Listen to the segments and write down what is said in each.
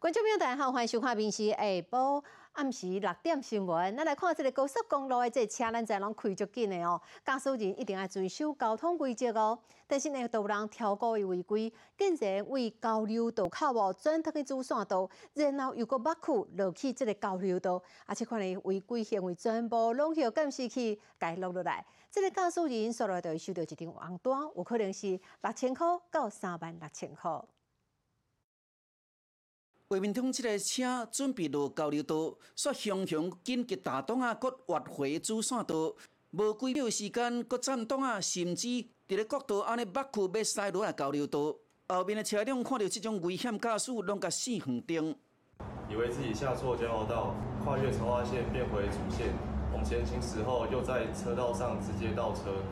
观众朋友，大家好，欢迎收看《平时下晡暗时六点新闻》。咱来看这个高速公路的这车，咱在拢开足紧的哦。驾驶人一定要遵守交通规则哦。但是呢，都有人超过伊违规，竟然为交流道靠哦转脱去主线道，然后又个挖苦落去这个交流道，而且看呢违规行为全部拢要监视器记录落来。这个驾驶人所来就会收到一张红单，有可能是六千块到三万六千块。画面中，这个车准备落交流道，却雄雄紧急打档啊，搁挖回主线道，无几秒时间，搁站档啊，甚至伫咧国道安尼挖去要驶落来交流道。后面的车辆看到这种危险驾驶，拢甲四横灯。以为自己下错交流道，跨越超划线变回主线，往前行驶后又在车道上直接倒车，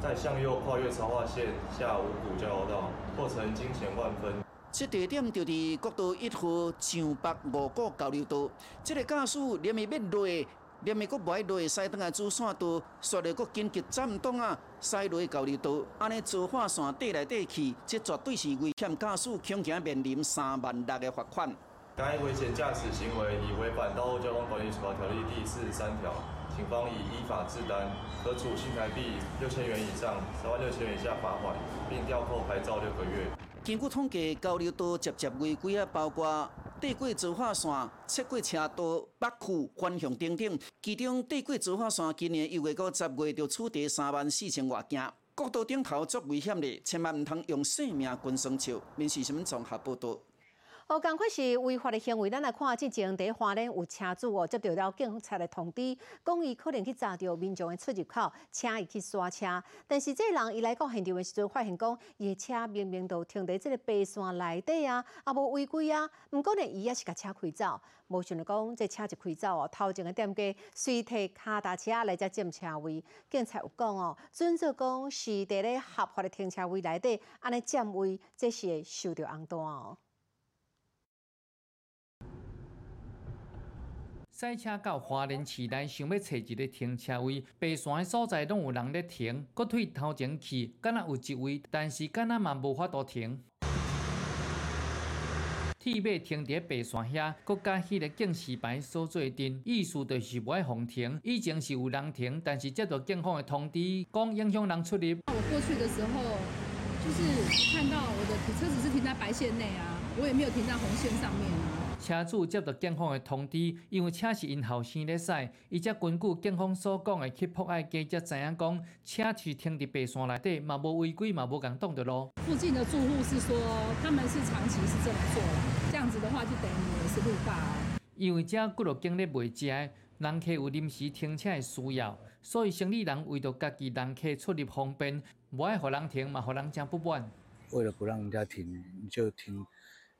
再向右跨越超划线下五股交流道，过程惊险万分。这地点就伫国道一号上北五股交流道。这个驾驶连咪要落，连咪搁爱落，驶登来主线道，煞了搁紧急站档啊，驶。落交流道，安尼造化线底来底去，这绝对是危险驾驶，恐惊面临三万六的罚款。该危险驾驶。行为已违反《道路交通管理处罚条例》第四十三条，警方已依法治单，可处新台币六千元以上三万六千元以下罚款，并吊扣牌照六个月。根据统计，交流道接接违规啊，包括地过造化线、七轨车道、北区环向等等。其中地过造化线今年一月到十月就取缔三万四千外件。国道顶头足危险的，千万唔通用性命跟生笑。民事新闻综合报道。哦，赶快是违法的行为，咱来看，之前伫花莲有车主哦接到了警察的通知，讲伊可能去查到民众的出入口，请伊去刷车。但是这人伊来到现场的时阵，发现讲伊的车明明都停伫这个白线内底啊，也无违规啊。毋过呢，伊也是甲车开走，无想到讲这车一开走哦，头前的店家随提骹踏车来遮占车位，警察有讲哦，准则讲是伫咧合法的停车位内底安尼占位，这是会受到红单哦。赛车到华联市内，想要找一个停车位，白线的所在拢有人在停，搁退头前去，敢若有一位，但是敢若嘛无法度停。铁马停伫白线遐，搁甲迄个警示牌所做阵，意思就是无爱红停。以前是有人停，但是接到警方的通知，讲影响人出入。我过去的时候，就是看到我的车子是停在白线内啊，我也没有停在红线上面啊。车主接到警方的通知，因为车是因后生咧驶，伊则根据警方所讲的去破案记者知影讲，车是停伫白线内底，嘛无违规，嘛无共挡着路。附近的住户是说，他们是长期是这么做啦，这样子的话就等于也是路霸。因为遮几落景咧卖食，人客有临时停车的需要，所以生意人为着家己人客出入方便，无爱互人停，嘛互人真不满。为了不让人家停，就停。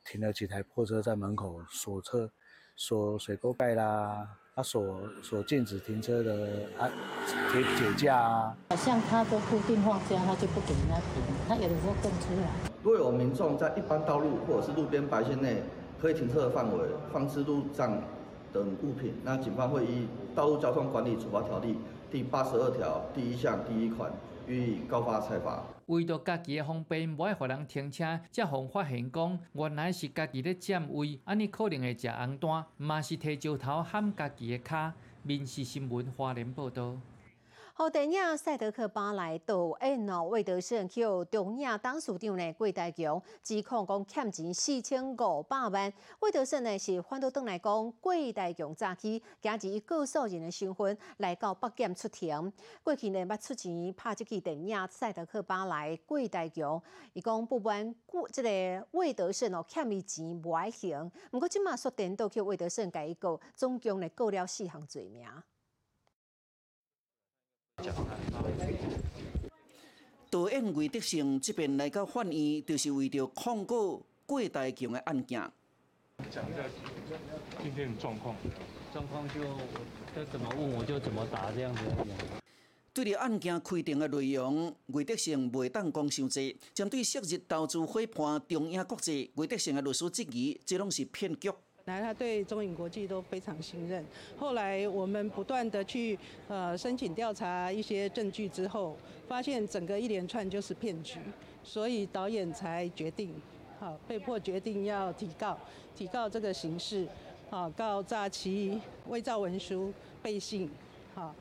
停了几台破车在门口锁车，锁水沟盖啦，啊锁锁禁止停车的啊铁铁架啊。好像他都固定放假，他就不给人家停，他有的时候更出来。若有民众在一般道路或者是路边白线内可以停车的范围放置路障等物品，那警方会依《道路交通管理处罚条例》第八十二条第一项第一款。予以告发裁罚。为着家己的方便，无爱互人停车，才互发现讲原来是家己咧占位，安尼可能会食红单，嘛是摕石头喊家己的卡。民事新闻华联报道。好，电影《赛德克巴莱》导演哦，魏德胜去中影董事长呢，郭大强指控讲欠钱四千五百万。魏德胜呢是反倒转来讲，郭大强早起今日以告诉人的身份来到北京出庭。过去呢捌出钱拍这部电影《赛德克巴莱》，郭大强伊讲不管过这个魏德胜哦欠伊钱无爱还，不过即马说电到去魏德胜改一告，总共呢告了四项罪名。导演魏德胜这边来到法院，就是为着控告郭大强的案件。讲一下今天的状况。状况就他怎么问我就怎么答这样子。对着案件规定的内容，魏德胜未当讲伤济。针对昔日投资伙伴中影国际，魏德胜的律师质疑，这拢是骗局。来，他对中影国际都非常信任。后来我们不断的去呃申请调查一些证据之后，发现整个一连串就是骗局，所以导演才决定好，被迫决定要提告，提告这个刑事，好，告诈欺、伪造文书、背信，好。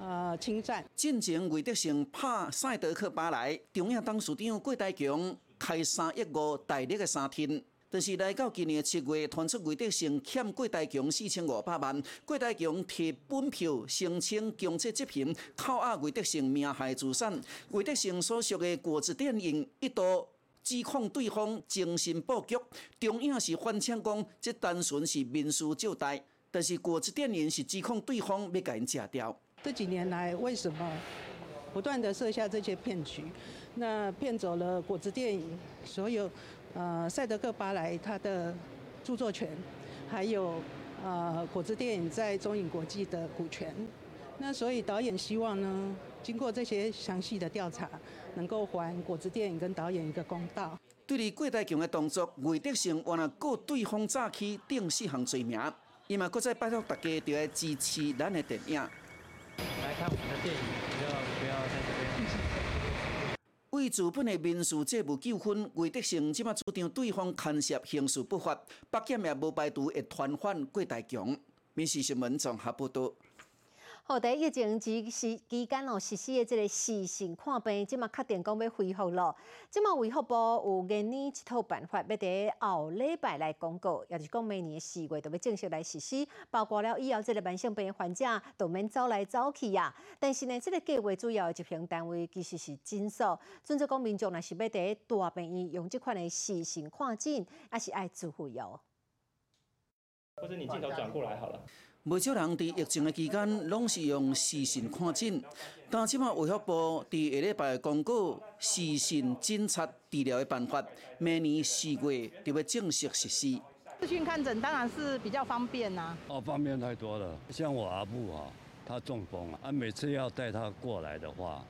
呃，侵占。进前魏德胜拍赛德克巴莱，中央董事长郭台强开三亿五大力的三天，但是来到今年七月，传出魏德胜欠郭台强四千五百万，郭台强提本票申请强制执行，扣押魏德胜名下资产。魏德胜所属的果子电影一度指控对方精心布局，中央是反呛讲，这单纯是民事借贷，但是果子电影是指控对方要甲因吃掉。这几年来，为什么不断的设下这些骗局？那骗走了果子电影所有呃赛德克巴莱他的著作权，还有呃果子电影在中影国际的股权。那所以导演希望呢，经过这些详细的调查，能够还果子电影跟导演一个公道。对于郭大强的动作，魏德胜原来告对方诈欺定四项罪名，伊嘛搁再拜托大家，就要支持咱的电影。来看我们的电影。为资本的民事债务纠纷，魏德胜即马主张对方牵涉刑事不法，北京也无排除会传唤郭大强。民事新闻综合报道。好，在疫情期时期间哦，实施的这个视讯看病，即马确定讲要恢复了。即马卫福部有今年一套办法，要伫后礼拜来公告，也就是讲明年四月就要正式来实施。包括了以后这个慢性病患者都免走来走去呀。但是呢，这个计划主要的执行单位其实是诊所。准则讲民众若是要在大病院用这款的视讯看诊，还是爱自费哦。或者你镜头转过来好了。不少人伫疫情的期间，拢是用视讯看诊。但即马卫福部伫下礼拜公告视讯诊察治疗的办法，明年四月就要正式实施。视讯看诊当然是比较方便呐。哦，方便太多了。像我阿母啊，他中风啊，每次要带他过来的话，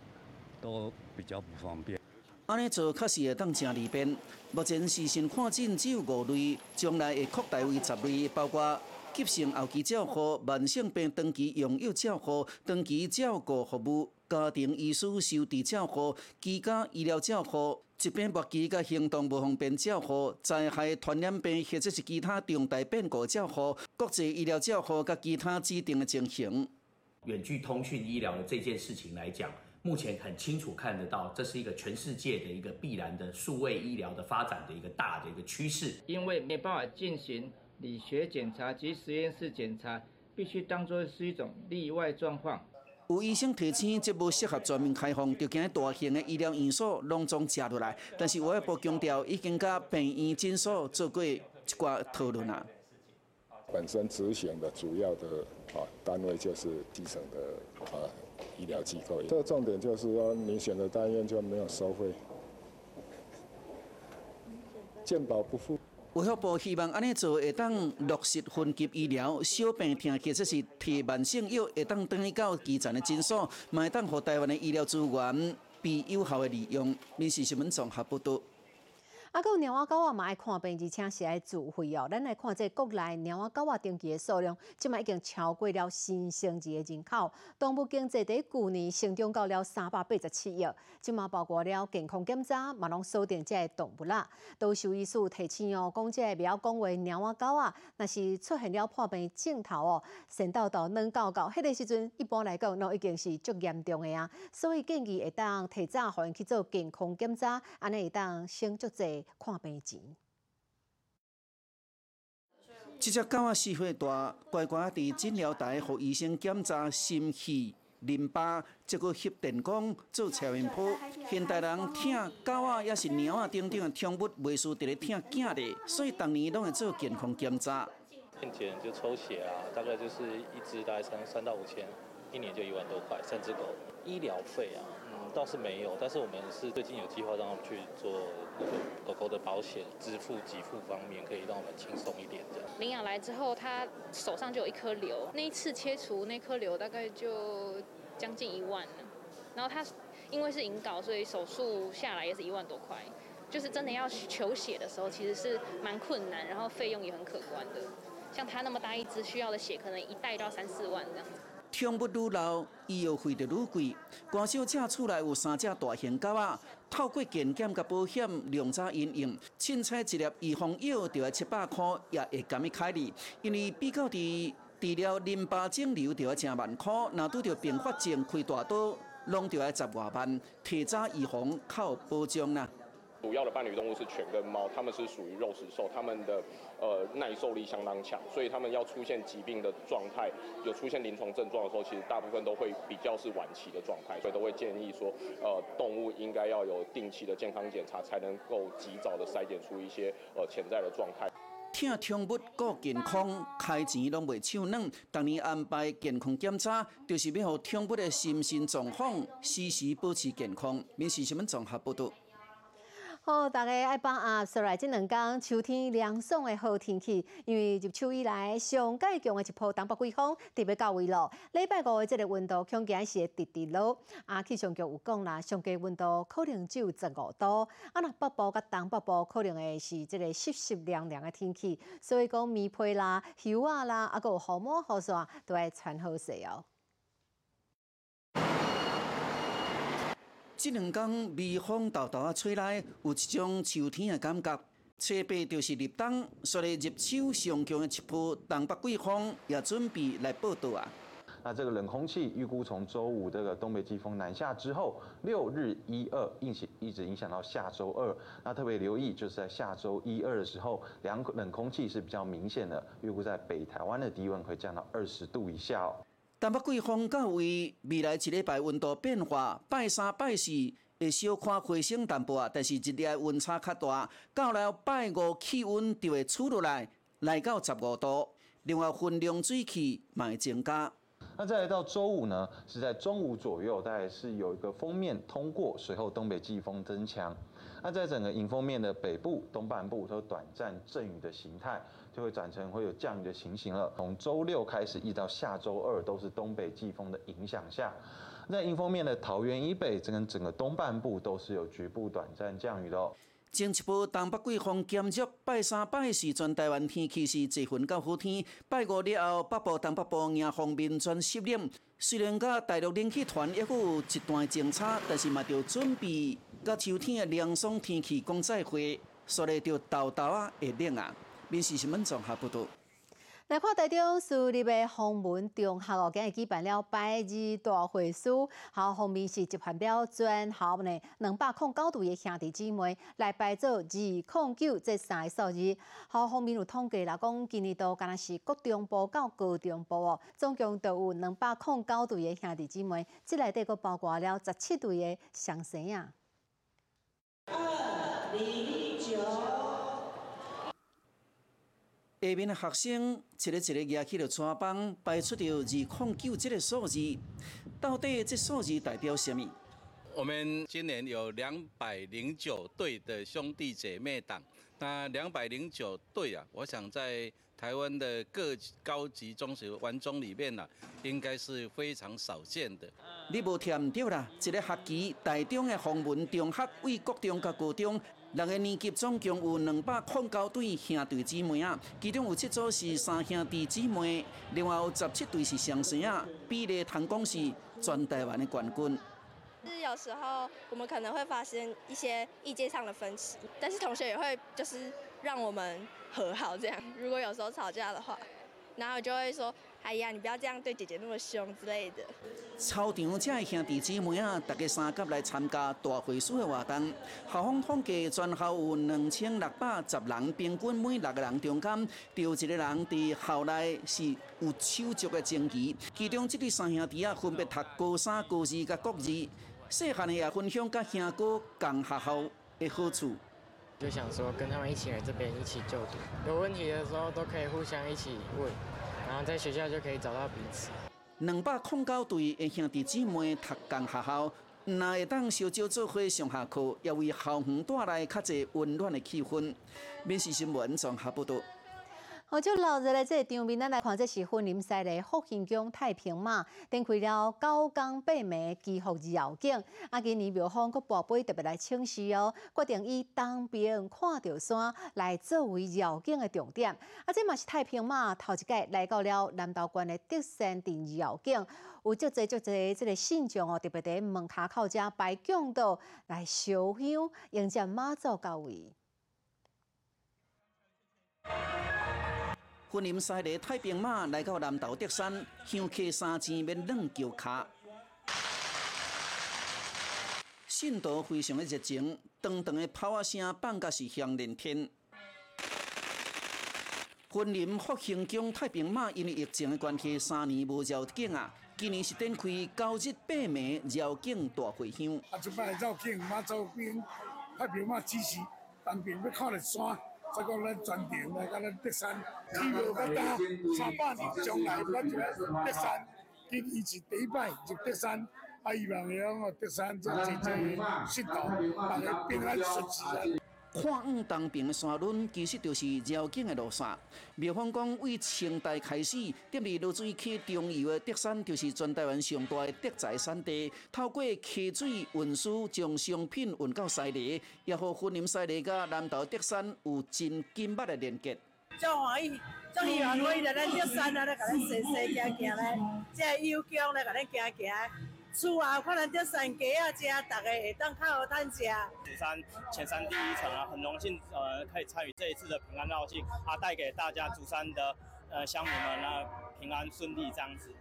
都比较不方便。安尼做确实会当正利便。目前视讯看诊只有五类，将来会扩大为十类，包括。急性后期照护、慢性病长期用药照护、长期照顾服务、家庭医师收治照护、居家医疗照护、疾病末期甲行动不方便照护、灾害传染病或者是其他重大变故照护、国际医疗照护甲其他指定的情形。远距通讯医疗的这件事情来讲，目前很清楚看得到，这是一个全世界的一个必然的数位医疗的发展的一个大的一个趋势。因为没办法进行。理学检查及实验室检查必须当作是一种例外状况。有医生提醒，这不适合全面开放，就惊大型的医疗院所拢总接落来。但是我也不强调，已经甲病院诊所做过一寡讨论啊。本身执行的主要的啊单位就是基层的啊医疗机构。这个重点就是说，你选择单院就没有收费，健保不付。卫生部希望安尼做会当落实分级医疗，小病痛其实是提慢性药会当转去到基层的诊所，会当互台湾的医疗资源被有效的利用。民事新闻综合报道。啊，有猫仔狗仔嘛爱看病，而且是爱自费哦。咱来看这国内猫仔狗仔登记的数量，即卖已经超过了新生儿的人口。动物经济在去年成长到了三百八十七亿，即卖包括了健康检查，嘛拢锁定这动物啦。都兽医师提醒哦，讲这不要讲话猫仔狗仔，若是出现了破病镜头哦，神叨叨软搞搞，迄个时阵一般来讲，那已经是足严重的啊。所以建议会当提早互因去做健康检查，安尼会当省足济。看病钱。这只狗仔四岁大，乖乖伫诊疗台，互医生检查心气、淋巴，结果翕电光做超音波。现代人听狗仔也是猫仔等等的宠物，袂输伫咧听囝的，所以逐年拢会做健康检查。健检就抽血啊，大概就是一只大概三三到五千，一年就一万多块。三只狗医疗费啊，嗯，倒是没有，但是我们是最近有计划让他们去做。狗狗的保险支付给付方面可以让我们轻松一点，这样。领养来之后，他手上就有一颗瘤，那一次切除那颗瘤大概就将近一万了。然后他因为是引睾，所以手术下来也是一万多块。就是真的要求血的时候，其实是蛮困难，然后费用也很可观的。像他那么大一只，需要的血可能一袋都要三四万这样子。听物愈老，医药费就愈贵。关小姐厝内有三只大型狗仔，透过健检甲保险量早应用，凊彩一粒预防药就要七百块，也会甘伊开哩。因为比较伫治疗淋巴肿瘤就要成万块，若拄着并发症开大刀，拢就要十外万，提早预防靠保障啦。主要的伴侣动物是犬跟猫，它们是属于肉食兽，它们的呃耐受力相当强，所以它们要出现疾病的状态，有出现临床症状的时候，其实大部分都会比较是晚期的状态，所以都会建议说，呃，动物应该要有定期的健康检查，才能够及早的筛检出一些呃潜在的状态。听宠物顾健康，开钱拢袂手软。当年安排健康检查，就是要让宠物的心身状况时时保持健康。民事新闻综合报道。好，大家爱把握说来这两天秋天凉爽的好天气，因为入秋以来上介强的一波东北季风特别到位咯。礼拜五的这个温度恐惊是会直直落。啊，气象局有讲啦，上低温度可能只有十五度。啊，那北部甲东北部可能会是这个湿湿凉凉的天气，所以讲棉被啦、袖啊啦，啊个雨帽、雨伞都要穿好些哦。这两天微风豆豆啊吹来，有一种秋天的感觉。初八就是立冬，所以入秋上强的一波东北季风也准备来报道啊。那这个冷空气预估从周五这个东北季风南下之后，六日一二一起一直影响到下周二。那特别留意，就是在下周一二的时候，凉冷空气是比较明显的，预估在北台湾的低温会降到二十度以下哦。但北季风到位，未来一礼拜温度变化，拜三拜四会小看回升淡薄，但是一日夜温差较大。到了拜五气温就会出落来，来到十五度。另外，分量水汽嘛会增加。那再来到周五呢，是在中午左右，大概是有一个封面通过，随后东北季风增强。那在整个迎风面的北部、东半部都短暂阵雨的形态。就会转成会有降雨的情形了。从周六开始，一直到下周二，都是东北季风的影响下。在迎风面的桃园以北，整个整个东半部都是有局部短暂降雨的哦。前一波东北季风减弱，拜三拜四全台湾天气是晴云到好天。拜五了后，北部东北部迎风面转湿冷。虽然甲大陆冷气团也有一段争差，但是嘛要准备甲秋天的凉爽天气讲再会，所以就豆豆啊会冷啊。民事新闻综合报道。来看台中市立的洪文中学哦，今日举办了百日大会师，好方面是集合了全校呢两百零九队的兄弟姊妹来排做二零九这三个数字。好方面有统计啦，讲今年度敢若是国中部到高中部哦，总共都有两百零九队的兄弟姊妹，这内底阁包括了十七队的双生啊。二零九。下面的学生一个一个举起了纸板，摆出着二零九这个数字，到底这数字代表什么？我们今年有两百零九对的兄弟姐妹党，那两百零九对啊，我想在台湾的各高级中学、完中里面呢，应该是非常少见的。你无听到啦，一个学期台中的洪文中学为国中甲高中。六个年级总共有两百零九对兄弟姊妹啊，其中有七组是三兄弟姊妹，另外有十七对是双生啊，比例谈讲是全台湾的冠军。是有时候我们可能会发生一些意见上的分歧，但是同学也会就是让我们和好这样。如果有时候吵架的话。然后就会说：“哎呀，你不要这样对姐姐那么凶之类的。”操场这兄弟姊妹啊，大家三甲来参加大会师的活动。校方统计，全校有两千六百十人，平均每六个人中间有一个人伫校内是有手足的情谊。其中这对三兄弟啊，分别读高三、高二甲国二，细汉的也分享甲兄哥共学校的好处。就想说跟他们一起来这边一起就读，有问题的时候都可以互相一起问，然后在学校就可以找到彼此。两百空高队的兄弟姊妹读共学校，那会当小招做伙上下课，也为校园带来较侪温暖的气氛。闽事新闻综合报道。好，就老热的这个场面，咱来看，这是婚林赛的福兴宫太平马，展开了九江八暝祈福绕境。啊，今年庙方佮宝贝特别来请示哦，决定以东边看到山来作为绕境的重点。啊，这嘛是太平马头一届来到了南道关的德山镇绕境，有足侪足侪这个信众哦，特别在门卡口遮摆供道来烧香迎接妈祖到位。婚林赛的太平马来到南投德山，香客三千面冷桥卡，信徒非常的热情，长长的炮啊声放甲是响连天。婚林福兴宫太平马因为疫情的关系，三年无绕境啊，今年是展开九日八暝绕境大回乡。啊，即摆绕境马祖边太平马支持，当兵要靠着山。这个咱专程来到咱德山，希望要到三百年将来，咱就来德山。今年是第一摆入德山，啊，希望讲哦，德山这真正信徒，大家平安顺遂。看五东平的山轮，其实就是绕境的路线。庙方讲，为清代开始，踮伫落水溪中游的德山，就是全台湾上大的德材产地。透过溪水运输，将商品运到西里，也和婚林西里甲南投德山有真紧密的连接。真欢喜，真希望可以在咱德山啊，来甲咱踅踅行行咧，即个友乡来甲咱行行。厝啊，看咱这山鸡啊，这大家会当较好趁食。紫山前山第一层啊，很荣幸呃可以参与这一次的平安绕境啊，带给大家竹山的呃乡民们啊平安顺利这样子。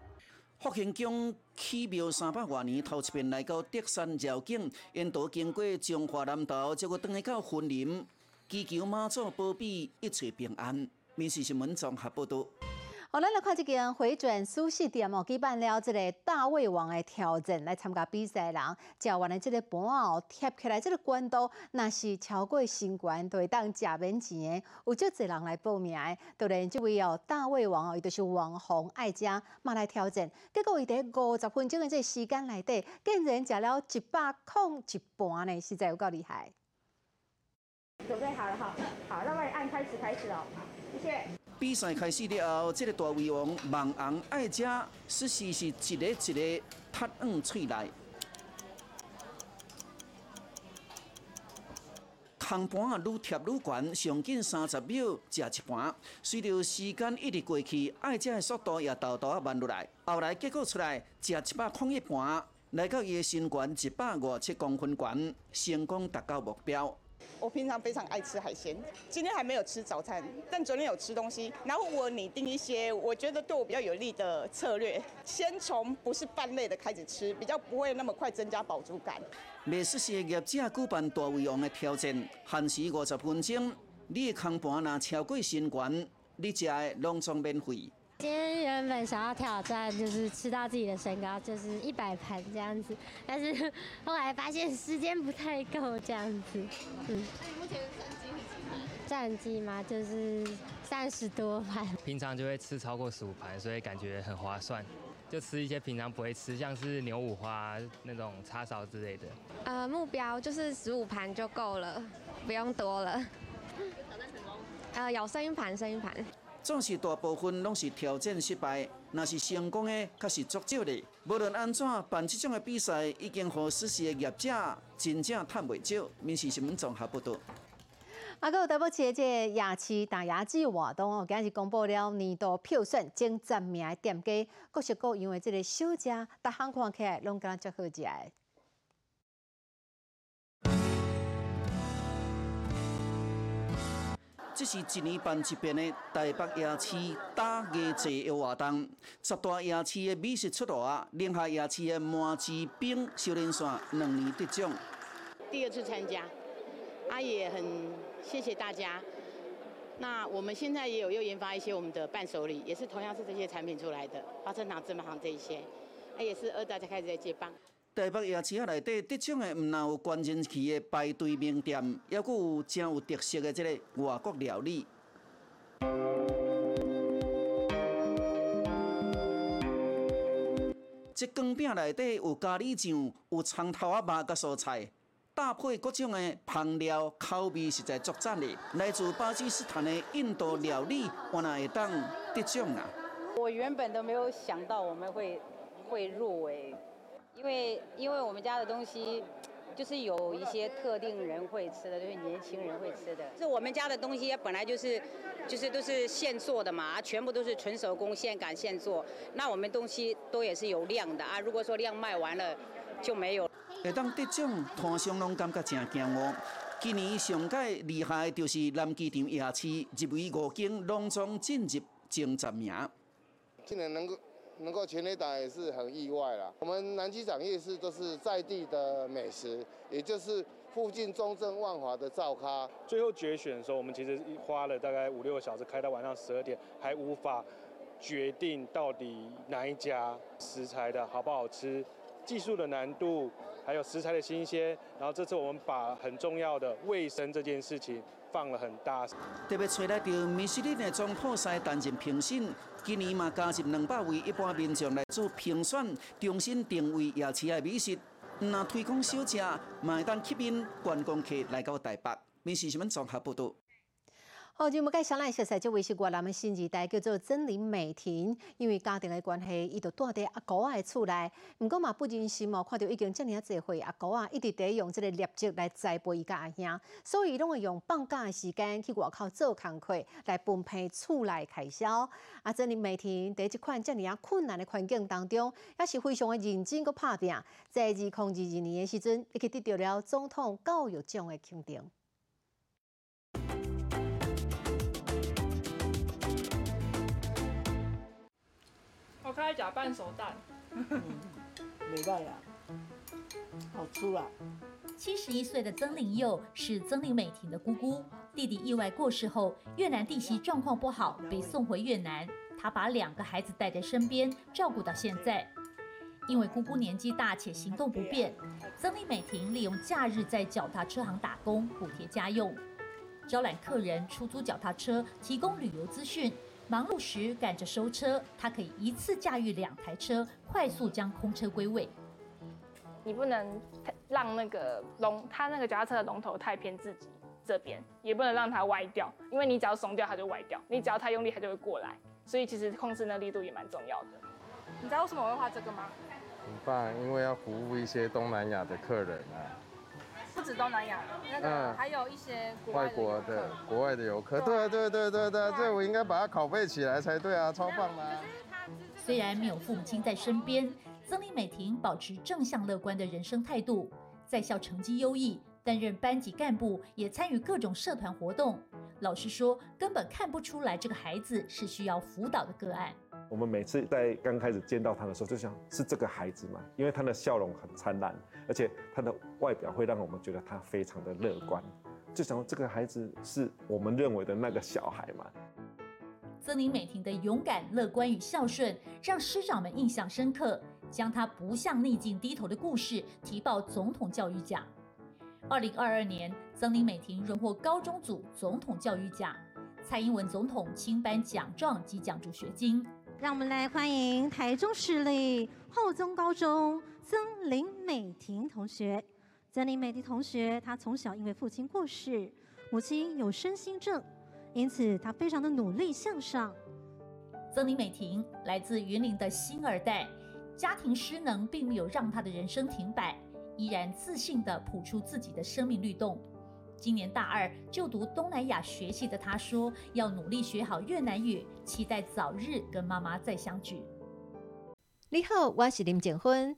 福兴宫起庙三百多年，头一遍来到德山绕境，沿途经过中华南道，结果登来到云林，祈求妈祖保庇一切平安。民事新闻综合报道。好，咱来看这间回转舒适店哦，举办了这个大胃王的挑战，来参加比赛人，食完的这个盘哦，贴起来这个关度，那是超过新冠，都会当食免钱的。有足侪人来报名的，当然这位哦大胃王哦，伊就是网红爱家，嘛来挑战。结果伊在五十分钟的这时间内底，竟然食了一百空一盘呢，实在有够厉害。准备好了哈，好，那我按开始开始哦，谢谢。比赛开始了后，这个大胃王网红爱食，实时是一个一个吞入嘴内。空盘啊，愈贴愈悬，上紧三十秒食一盘。随着时间一直过去，爱食的速度也豆豆啊慢落来。后来结果出来，食一百空一盘，来到伊的身悬一百五十七公分悬，成功达到目标。我平常非常爱吃海鲜，今天还没有吃早餐，但昨天有吃东西。然后我拟定一些我觉得对我比较有利的策略，先从不是饭类的开始吃，比较不会那么快增加饱足感。美食事业者举办大胃王的挑战，限时五十分钟，你的空盘若超过身悬，你食的拢总免费。今天原本想要挑战，就是吃到自己的身高，就是一百盘这样子，但是后来发现时间不太够这样子。嗯，那你目前战绩是几盘？战绩嘛，就是三十多盘。平常就会吃超过十五盘，所以感觉很划算。就吃一些平常不会吃，像是牛五花那种叉烧之类的。呃，目标就是十五盘就够了，不用多了。挑战成功？呃，有剩一盘，剩一盘。总是大部分拢是挑战失败，若是成功的，却是足少的。无论安怎办即种的比赛，已经和实施的业者真正赚袂少。面试新闻综合报道。啊，个台北市这夜市大牙祭活动哦，今日公布了年度票选前十名的店家，各式各样的这个小食，大项看起来拢感觉足好食。这是一年办一遍的台北夜市大艺节的活动。十大夜市的美食出炉啊，宁夏夜市的麻糍饼小连线两年得奖。第二次参加，啊也很谢谢大家。那我们现在也有又研发一些我们的伴手礼，也是同样是这些产品出来的，花生糖、芝麻糖这一些，啊也是二大家开始在接棒。台北夜市啊内底得奖的，毋但有关键期的排队名店，还佫有真有特色的这个外国料理。这羹饼内底有咖喱酱，有葱头啊肉甲蔬菜，搭配各种的烹料，口味实在足赞的。来自巴基斯坦的印度料理，我哪会当得奖啊！我原本都没有想到我们会会入围，因为因为我们家的东西。就是有一些特定人会吃的，就是年轻人会吃的。是我们家的东西本来就是，就是都是现做的嘛，全部都是纯手工、现擀现做。那我们东西都也是有量的啊。如果说量卖完了，就没有。会当得奖，摊商拢感觉真惊哦。今年上届厉害就是南机场夜市入围五间，隆重进入前十名。今年能够。能够全垒打也是很意外啦。我们南机场夜市都是在地的美食，也就是附近中正万华的灶咖。最后决选的时候，我们其实花了大概五六个小时，开到晚上十二点，还无法决定到底哪一家食材的好不好吃，技术的难度，还有食材的新鲜。然后这次我们把很重要的卫生这件事情。放了很大，特别找来到米其林的总铺师担任评审，今年嘛加入两百位一般民众来做评选，重新定位夜市的美食，那推广小吃，嘛会当吸引观光客来到台北。美食新闻综合报道。好，就要介绍咱熟悉这位是越南的新二代，叫做曾林美婷。因为家庭的关系，伊就住伫阿姑仔的厝内。毋过嘛，不忍心哦，看到已经遮尔侪岁，阿姑仔一直在用这个劣质来栽培伊甲阿兄，所以伊拢会用放假的时间去外口做工课，来分配厝内开销。啊，曾林美婷在这款遮尔啊困难的环境当中，也是非常的认真佮拍拼。在二零二二年的时阵，伊去得到了总统教育奖的肯定。我开假半熟蛋，没办法，好粗啊！七十一岁的曾玲佑是曾玲美婷的姑姑，弟弟意外过世后，越南弟媳状况不好，被送回越南。她把两个孩子带在身边，照顾到现在。因为姑姑年纪大且行动不便，曾丽美婷利用假日在脚踏车行打工补贴家用，招揽客人出租脚踏车，提供旅游资讯。忙碌时赶着收车，他可以一次驾驭两台车，快速将空车归位。你不能让那个龙，他那个脚踏车的龙头太偏自己这边，也不能让它歪掉，因为你只要松掉它就歪掉，你只要太用力它就会过来，所以其实控制那力度也蛮重要的。你知道为什么我会画这个吗？很棒，因为要服务一些东南亚的客人啊。不止东南亚，那个还有一些外国的、国外的游客。对对对对对，这我应该把它拷贝起来才对啊，超棒的。虽然没有父母亲在身边，曾丽美婷保持正向乐观的人生态度，在校成绩优异，担任班级干部，也参与各种社团活动。老实说，根本看不出来这个孩子是需要辅导的个案。我们每次在刚开始见到他的时候，就想是这个孩子嘛，因为他的笑容很灿烂，而且他的外表会让我们觉得他非常的乐观，就想这个孩子是我们认为的那个小孩嘛。曾林美婷的勇敢、乐观与孝顺，让师长们印象深刻，将她不向逆境低头的故事提报总统教育奖。二零二二年，曾林美婷荣获高中组总统教育奖，蔡英文总统亲颁奖状及奖助学金。让我们来欢迎台中市立后中高中曾林美婷同学。曾林美婷同学，她从小因为父亲过世，母亲有身心症，因此她非常的努力向上。曾林美婷来自云林的新二代，家庭失能并没有让她的人生停摆，依然自信地谱出自己的生命律动。今年大二就读东南亚学系的他说：“要努力学好越南语，期待早日跟妈妈再相聚。”你好，我是林静芬，